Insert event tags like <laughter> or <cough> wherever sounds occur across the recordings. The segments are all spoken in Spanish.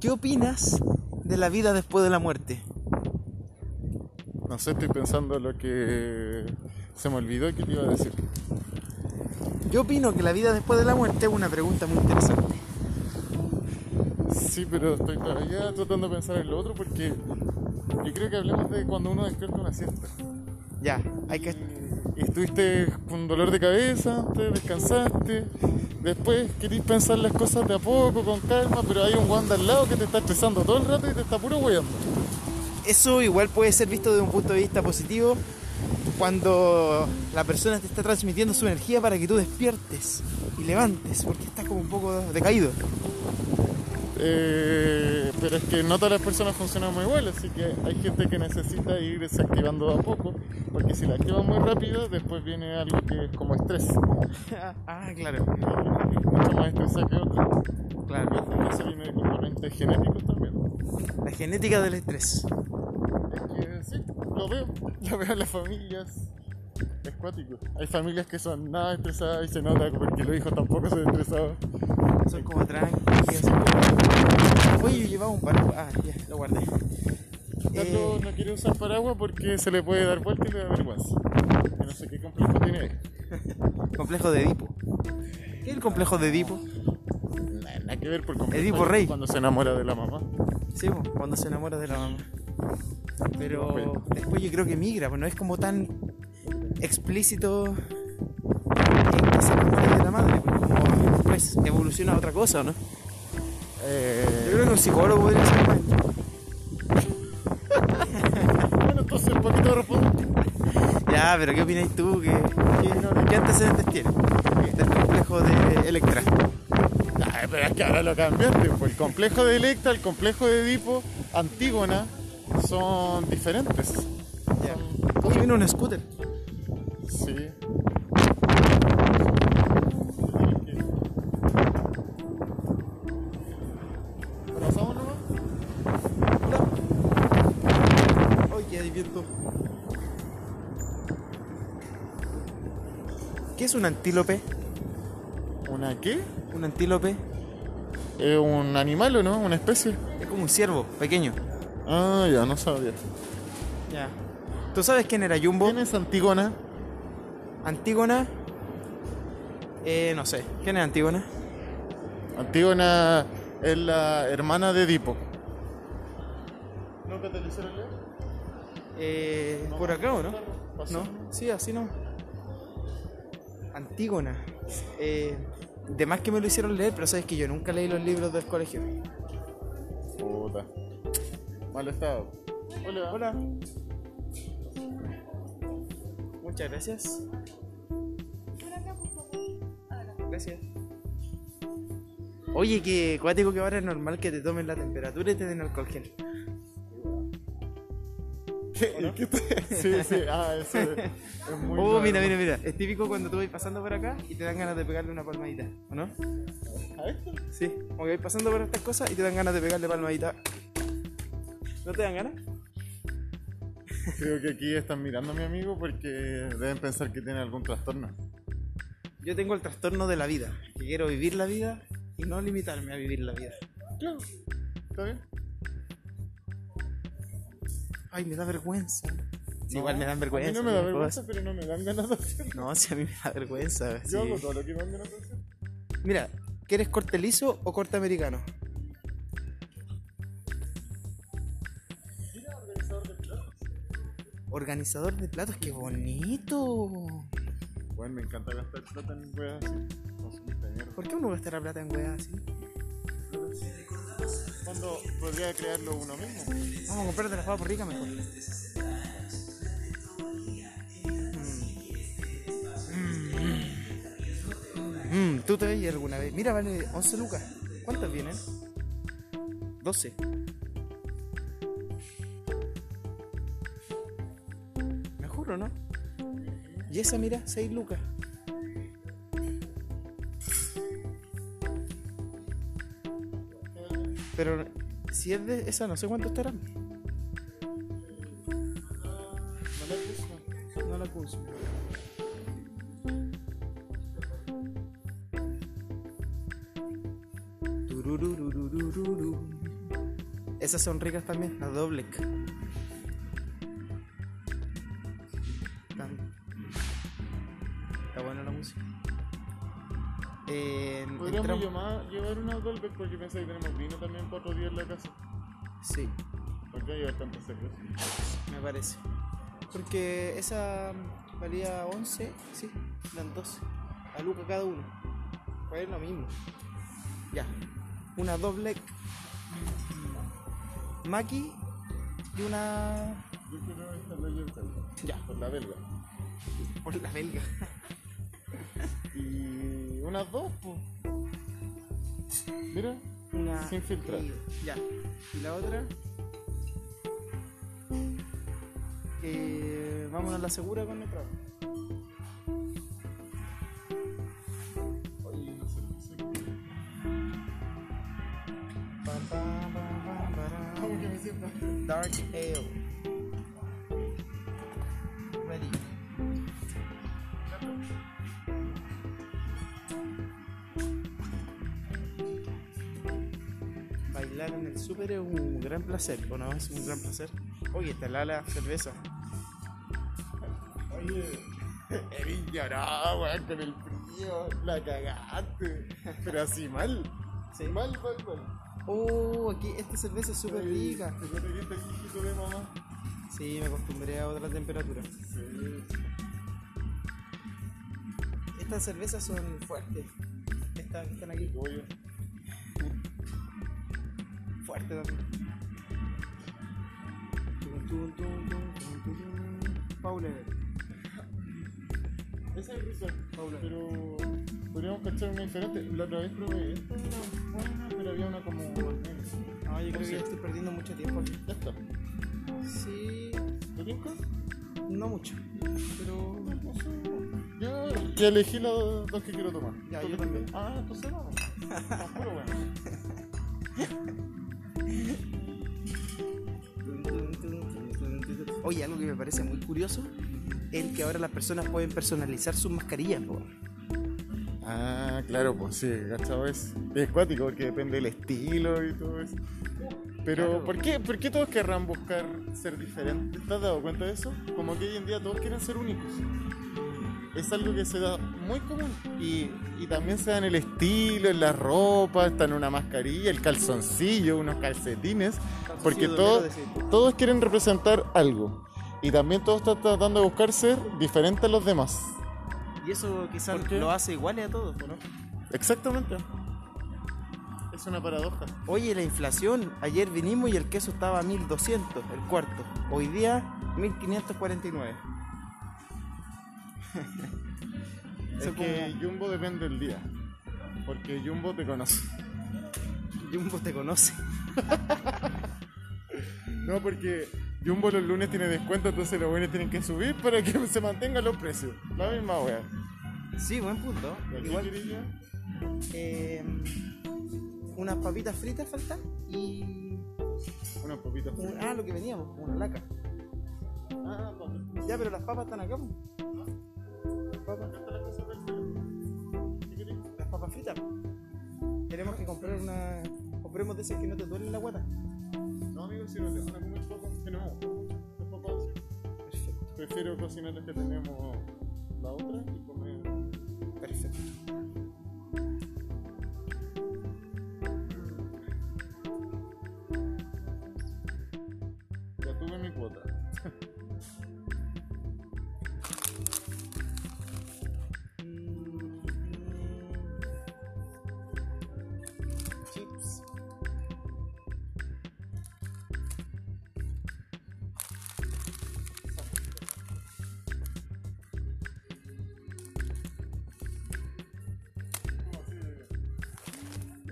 ¿Qué opinas de la vida después de la muerte? No sé, estoy pensando lo que se me olvidó que te iba a decir. Yo opino que la vida después de la muerte es una pregunta muy interesante. Sí, pero estoy todavía tratando de pensar en lo otro porque yo creo que hablemos de cuando uno despierta una siesta. Ya, hay que... Y estuviste con dolor de cabeza, te descansaste, después querís pensar las cosas de a poco, con calma, pero hay un Wanda al lado que te está estresando todo el rato y te está puro hueando. Eso igual puede ser visto desde un punto de vista positivo cuando la persona te está transmitiendo su energía para que tú despiertes y levantes, porque estás como un poco decaído. Eh, pero es que no todas las personas funcionan muy igual, así que hay gente que necesita ir desactivando de a poco, porque si la activan muy rápido, después viene algo que es como estrés. <laughs> ah, claro. Mucho más estresado que otro. Claro. Eso viene de componentes genéticos también. La genética del estrés. Es que sí, lo veo, <laughs> lo veo en las familias. Es cuático. Hay familias que son nada estresadas y se nota porque los hijos tampoco son estresados. Son como tranquilos. Llevaba un paraguas. Ah, ya, lo guardé. Carlos Eh, no quiere usar paraguas porque se le puede dar vuelta y le da vergüenza. Yo no sé qué complejo tiene ahí. <laughs> complejo de Edipo. ¿Qué es el complejo de Edipo? Nada, nada que ver por complejo. Edipo Rey. Cuando se enamora de la mamá. Sí, cuando se enamora de la mamá. Pero después yo creo que migra, pues no es como tan explícito en que se enamore de la madre, pues como después evoluciona a otra cosa, ¿no? Yo Eh, creo que un psicólogo podría ser <laughs> bueno, entonces, ¿por qué te respondo? Ya, pero ¿qué opináis tú? ¿Qué, qué, qué antecedentes tiene del complejo de Electra? Ay, pero es que ahora lo cambiaste. Pues el complejo de Electra, el complejo de Edipo, Antígona, son diferentes. Ya. Viene un scooter. Sí. Es un antílope? ¿Una qué? Un antílope ¿Es un animal o no? ¿Una especie? es como un ciervo pequeño. Ah, ya, no sabía. Ya. ¿Tú sabes quién era Jumbo? ¿Quién es Antígona? Antígona. Eh, no sé. ¿Quién es Antígona? Antígona es la hermana de Edipo. ¿Nunca te leer? Eh, ¿Por acá o no? No, sí, así no. Antígona. Eh, de más que me lo hicieron leer, pero sabes que yo nunca leí los libros del colegio. Puta. Mal estado. Hola. Hola. Muchas gracias. Gracias. Oye, que cuático que ahora es normal que te tomen la temperatura y te den alcohol gel. ¿Qué, <laughs> qué te- Sí, sí, ah, eso es, es muy. Oh, mira, raro. mira, mira. Es típico cuando tú vas pasando por acá y te dan ganas de pegarle una palmadita, ¿o no? ¿A esto? Sí, como que vas pasando por estas cosas y te dan ganas de pegarle palmadita. ¿No te dan ganas? Creo que aquí están mirando a mi amigo porque deben pensar que tiene algún trastorno. Yo tengo el trastorno de la vida, que quiero vivir la vida y no limitarme a vivir la vida. Claro. ¿Está bien? Ay, me da vergüenza. Sí, No, igual me dan A vergüenza. mí no me da vergüenza, pero no me dan ganas de hacerlo. No, sí, a mí me da vergüenza. sí. Yo hago todo lo que me dan ganas de hacer. Mira, ¿quieres corte liso o corte americano? Mira, organizador de platos. Organizador de platos, qué bonito. Bueno, me encanta gastar plata en weas así. ¿Por qué uno gastará plata en weas así? ¿Cuándo podría crearlo uno mismo? Vamos a comprarte las papas ricas mejor. Mm. Mm, ¿Tú te veis alguna vez? Mira, vale 11 lucas. ¿Cuántas vienen? 12. Me juro, ¿no? Y esa, mira, 6 lucas. Pero si es de esa, no sé cuánto estarán. No la puse. No la puse. Esas son ricas también, las doble. Está buena la música. Eh, Podríamos entramos- llevar una Dolbeck porque pensé que tenemos Sí, ¿Por qué llevar tantas cervezas? me parece. Porque esa valía 11, sí, eran 12. A Luca cada uno. Pues es lo mismo. Ya. Una doble Maki y una. Yo quiero esta Belga. Ya. Por la belga. Por la belga. Y unas dos, pues. Mira, Una. Sin filtrar. y- ya. Y la otra. Eh, vámonos a la segura con el trago. oye, no súper es un gran placer, ¿o no? Es un gran placer. Oye, está la la cerveza. Oye, <laughs> eres llorado, weón, con el frío. La cagaste. Pero así mal. Sí. Mal, mal, mal. Oh, aquí esta cerveza es súper rica. De mamá. Sí, me acostumbré a otra temperatura. Sí. Estas cervezas son fuertes. Estas que están aquí. Tum, tum. Paula. Esa es rica, Paula. pero podríamos cachar una diferente. La otra vez probé esta, era buena, pero había una como más negra. No, yo creo que ya estoy perdiendo mucho tiempo aquí. Ya está. Sí, ¿Te tinca? no mucho. Pero. No sé. Yo ya elegí las dos que quiero tomar. Ya, ¿Tú yo también. Ah, entonces vamos. Ah, <laughs> Puro bueno. Oye, algo que me parece muy curioso es que ahora las personas pueden personalizar sus mascarillas. po. Ah, claro, pues sí, ¿cachado? Es, es cuático porque depende del estilo y todo eso. Pero, Claro. ¿por, qué, ¿por qué todos querrán buscar ser diferentes? ¿Te has dado cuenta de eso? Como que hoy en día todos quieren ser únicos. Es algo que se da muy común. Y, y también se da en el estilo, en la ropa, está en una mascarilla, el calzoncillo, unos calcetines. Porque Calzoncillo todos, todos quieren representar algo. Y también todos están tratando de buscar ser diferentes a los demás. Y eso quizás lo hace iguales a todos, ¿o ¿no? Exactamente. Es una paradoja. Oye, la inflación. Ayer vinimos y el queso estaba a 1200, el cuarto. Hoy día, 1549. Es que Jumbo depende del día. Porque Jumbo te conoce. Jumbo te conoce. <laughs> No, porque Jumbo los lunes tiene descuento, entonces los buenos tienen que subir para que se mantengan los precios. La misma wea. Sí, buen punto. ¿Y a qué Igual, eh, unas papitas fritas faltan y. Unas papitas. un- ah, lo que veníamos, una laca. Ah. Ya, pero las papas están acá. po. Las papas, fritas. Tenemos que comprar una. Compremos de esas que no te duelen la guata. No, amigos, si no te van a comer papas, tenemos las papas. Perfecto, Prefiero cocinar las que tenemos la otra y comer. perfecto.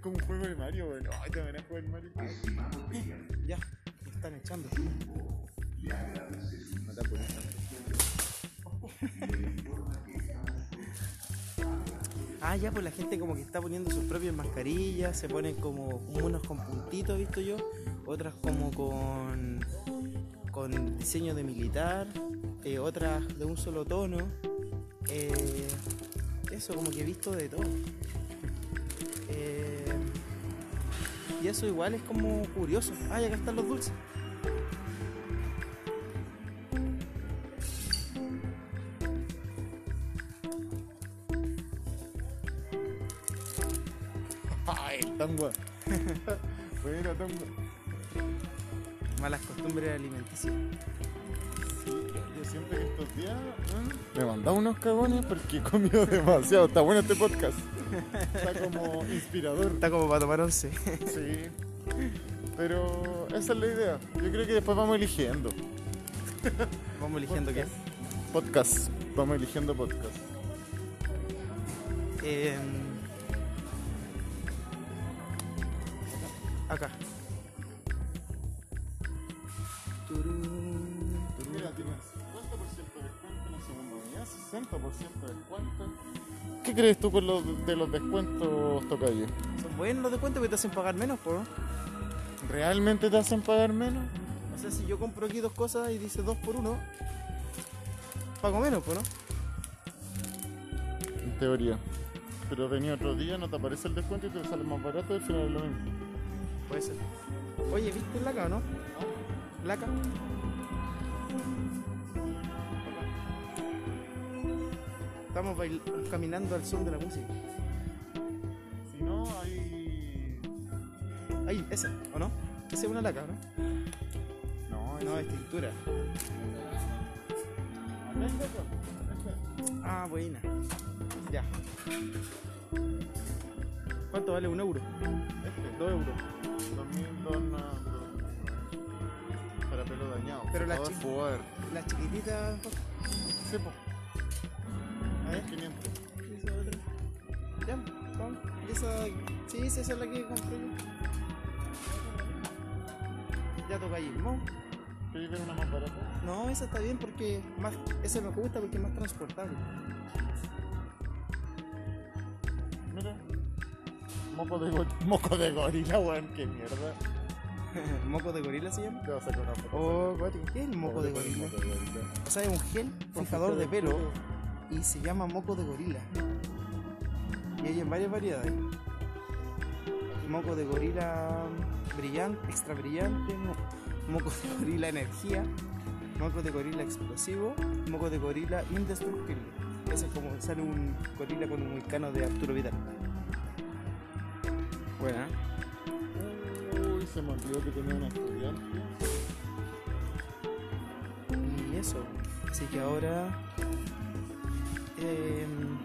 Es como un juego de Mario, weón. Ay, te van a jugar Mario. <laughs> Ya, me están echando. <laughs> Ah, ya, pues la gente como que está poniendo sus propias mascarillas, se ponen como unos con puntitos, visto yo, otras como con, con diseño de militar, eh, otras de un solo tono. eh, eso, como que he visto de todo. Eso igual es como curioso. Ay, acá están los dulces. <laughs> Ay, el tango. <laughs> Buena tango. Malas costumbres alimenticias. Sí, yo, yo siempre que estos días ¿eh? me mandaba unos cagones porque he comido <laughs> demasiado. Está bueno este podcast. <laughs> Está como inspirador. Está como para tomar once. Sí. Pero esa es la idea. Yo creo que después vamos eligiendo. Vamos eligiendo qué. Podcast. Vamos eligiendo podcast. Eh, acá. Mira, tienes segunda unidad, 60% de descuento. ¿Qué crees tú con los, de los descuentos, Tocayo? Son buenos los descuentos que te hacen pagar menos, po. ¿Realmente te hacen pagar menos? O sea, si yo compro aquí dos cosas y dice dos por uno, pago menos, po, ¿no? En teoría. Pero venía otro día, no te aparece el descuento y te sale más barato y al final es lo mismo. Puede ser. Oye, ¿viste Laca o no? Laca. Estamos caminando al son de la música. Si no, hay. Ahí, esa, ¿o no? Esa es una laca, ¿no? No, No, es tintura. Ah, buena. Ya. ¿Cuánto vale un euro? Este, Dos euros. 2002 para pelo dañado. Pero la chi- Fuer. Las chiquititas. Sí, po. Esa. Sí, sí, esa es la que compré yo. Ya toca ahí, ¿no? ¿Queréis ver una más barata? No, esa está bien porque más, esa me gusta porque es más transportable. Mira. Moco de, go- <laughs> moco de gorila, weón. Qué mierda. <laughs> ¿Moco de gorila se llama? Te voy a sacar una foto. Oh. ¿qué es el moco de gorila? Moco de gorila. O sea, es un gel fijador de pelo y se llama moco de gorila. Y hay en varias variedades. Moco de gorila brillante, extra brillante, mo- moco de gorila energía, moco de gorila explosivo, moco de gorila indestructible. Ese es como sale un gorila con un vulcano de Arturo Vidal. Buena. Uy, se me olvidó que tenía una estudiante. Y eso. Así que ahora em,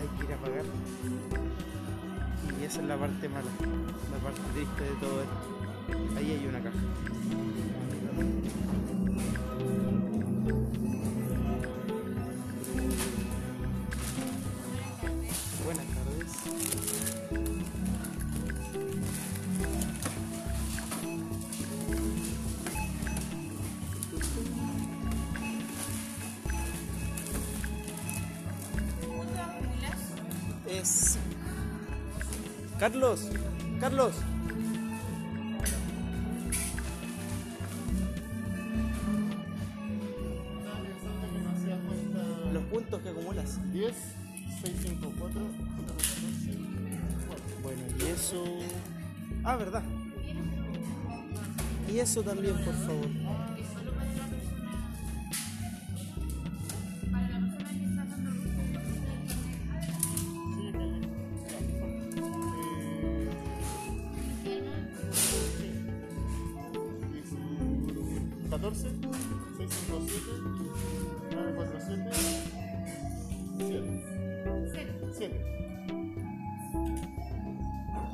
hay que ir a pagar. Y esa es la parte mala, la parte triste de todo esto. Ahí hay una caja. Carlos, Carlos. Los puntos que acumulas. 10, 654, Bueno, y eso. Ah, verdad. Y eso también, por favor. 7.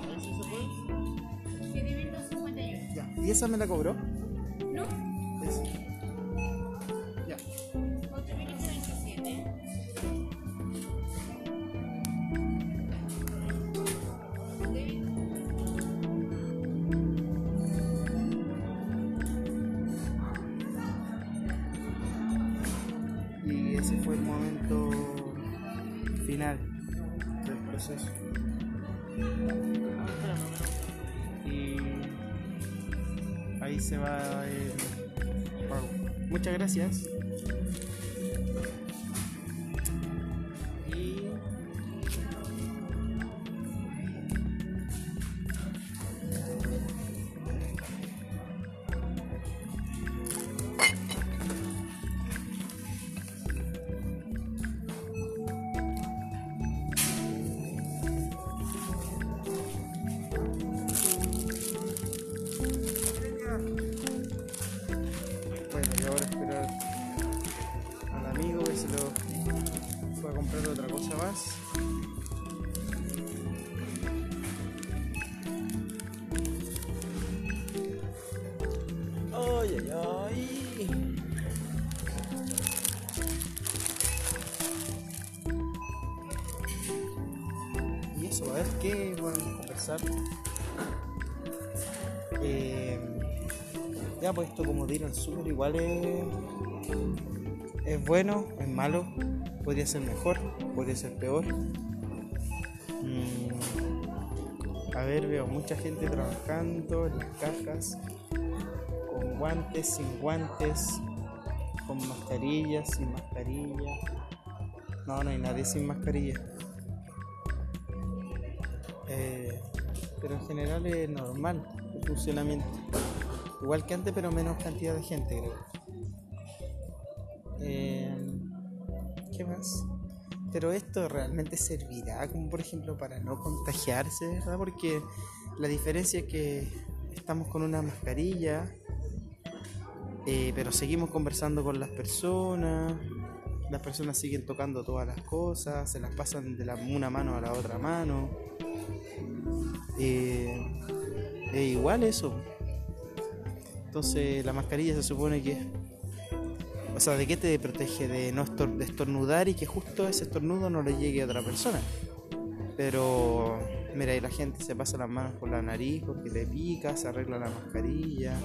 Ahí sí se puede. 7.251. Ya. ¿Y esa me la cobró? No, gracias. Ay, ay, ay. Y eso, a ver qué podemos conversar. Eh, ya, pues esto como al súper igual es, es bueno, es malo, podría ser mejor, podría ser peor. Mm, a ver, veo mucha gente trabajando en las cajas, guantes, sin guantes, con mascarillas, sin mascarilla. No, no hay nadie sin mascarilla. Eh, pero en general es normal el funcionamiento. Igual que antes, pero menos cantidad de gente, creo. Eh, ¿Qué más? Pero esto realmente servirá, como por ejemplo, para no contagiarse, ¿verdad? Porque la diferencia es que estamos con una mascarilla, eh, pero seguimos conversando con las personas, las personas siguen tocando todas las cosas, se las pasan de la, una mano a la otra mano. Eh, es igual eso. Entonces la mascarilla se supone que... O sea, ¿de qué te protege? De no estor- de estornudar y que justo ese estornudo no le llegue a otra persona. Pero, mira, ahí la gente se pasa las manos por la nariz porque le pica, se arregla la mascarilla,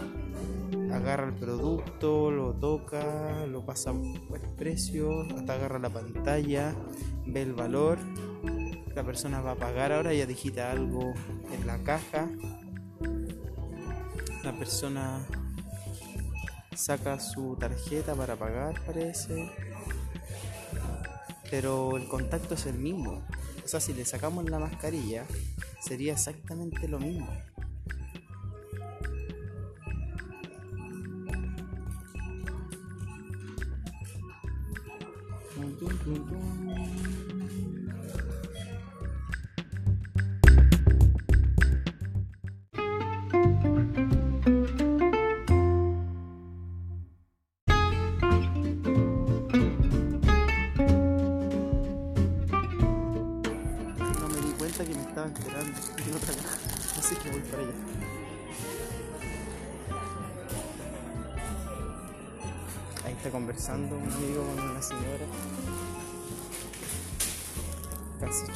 agarra el producto, lo toca, lo pasa por el precio, hasta agarra la pantalla, ve el valor. La persona va a pagar ahora, ya digita algo en la caja. La persona saca su tarjeta para pagar, parece. Pero el contacto es el mismo. O sea, si le sacamos la mascarilla, sería exactamente lo mismo.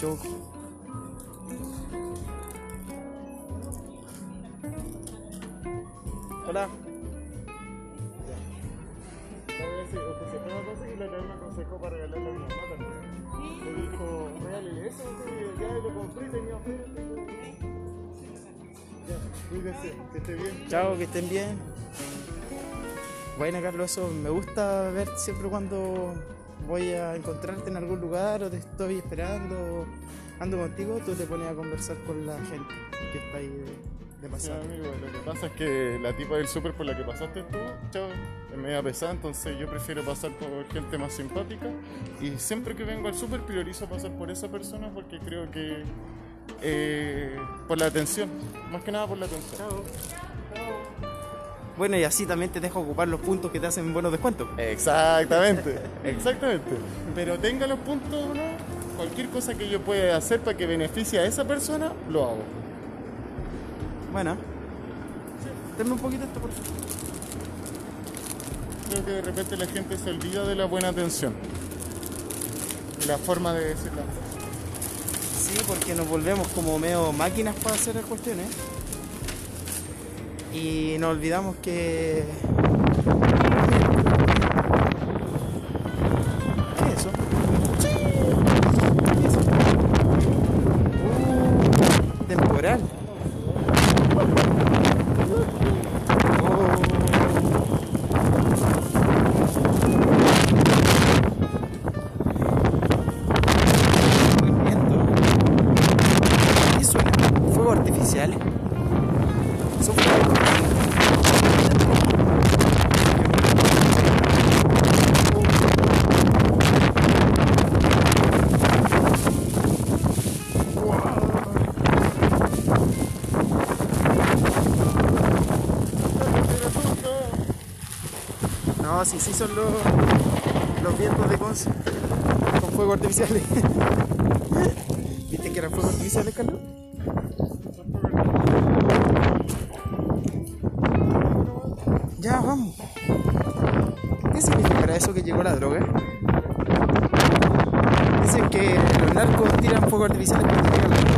Choco. Hola. Vez me aconsejó para regalarle a mi mamá también. Me dijo, regálele eso, ya lo compré, tenía oferta. Ya, cuídese, que esté bien. Chao, que estén bien. Bueno, Carlos, me gusta ver siempre cuando voy a encontrarte en algún lugar o te estoy esperando, ando contigo, tú te pones a conversar con la gente que está ahí de, de Sí, pasada. amigo, lo que pasa es que la tipa del súper por la que pasaste tú, chao, es media pesada, entonces yo prefiero pasar por gente más simpática y siempre que vengo al súper priorizo pasar por esa persona porque creo que eh, por la atención, más que nada por la atención. Bueno, y así también te dejo ocupar los puntos que te hacen buenos descuentos. Exactamente, <laughs> exactamente. Pero tenga los puntos o no, cualquier cosa que yo pueda hacer para que beneficie a esa persona, lo hago. Bueno, denme un poquito esto, por favor. Creo que de repente la gente se olvida de la buena atención. La forma de decir las cosas. Sí, porque nos volvemos como medio máquinas para hacer las cuestiones. Y nos olvidamos que. No, sí, sí son los, los vientos de Conce con fuegos artificiales. <laughs> que eran fuegos artificiales, Carlos? Ya, vamos. ¿Qué significará eso que llegó la droga? Dicen que los narcos tiran fuegos artificiales cuando llega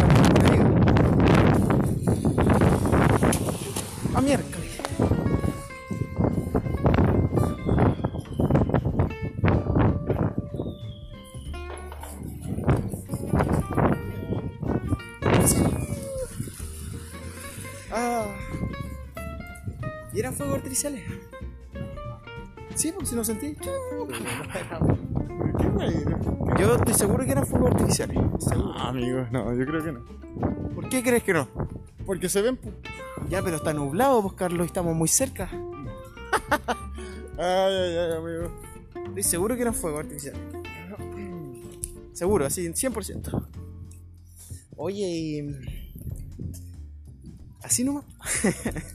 Ah. ¿Y eran fuegos artificiales? Sí, porque si no sentí. Yo estoy seguro que eran fuegos artificiales. Seguro. Ah, amigos, no, yo creo que no. ¿Por qué crees que no? Porque se ven. pu- Ya, pero está nublado, pues Carlos, y estamos muy cerca. Ay, ay, ay, amigo. Estoy seguro que eran fuegos artificiales. Seguro, así, 100%. Oye, y... Así nomás. <laughs>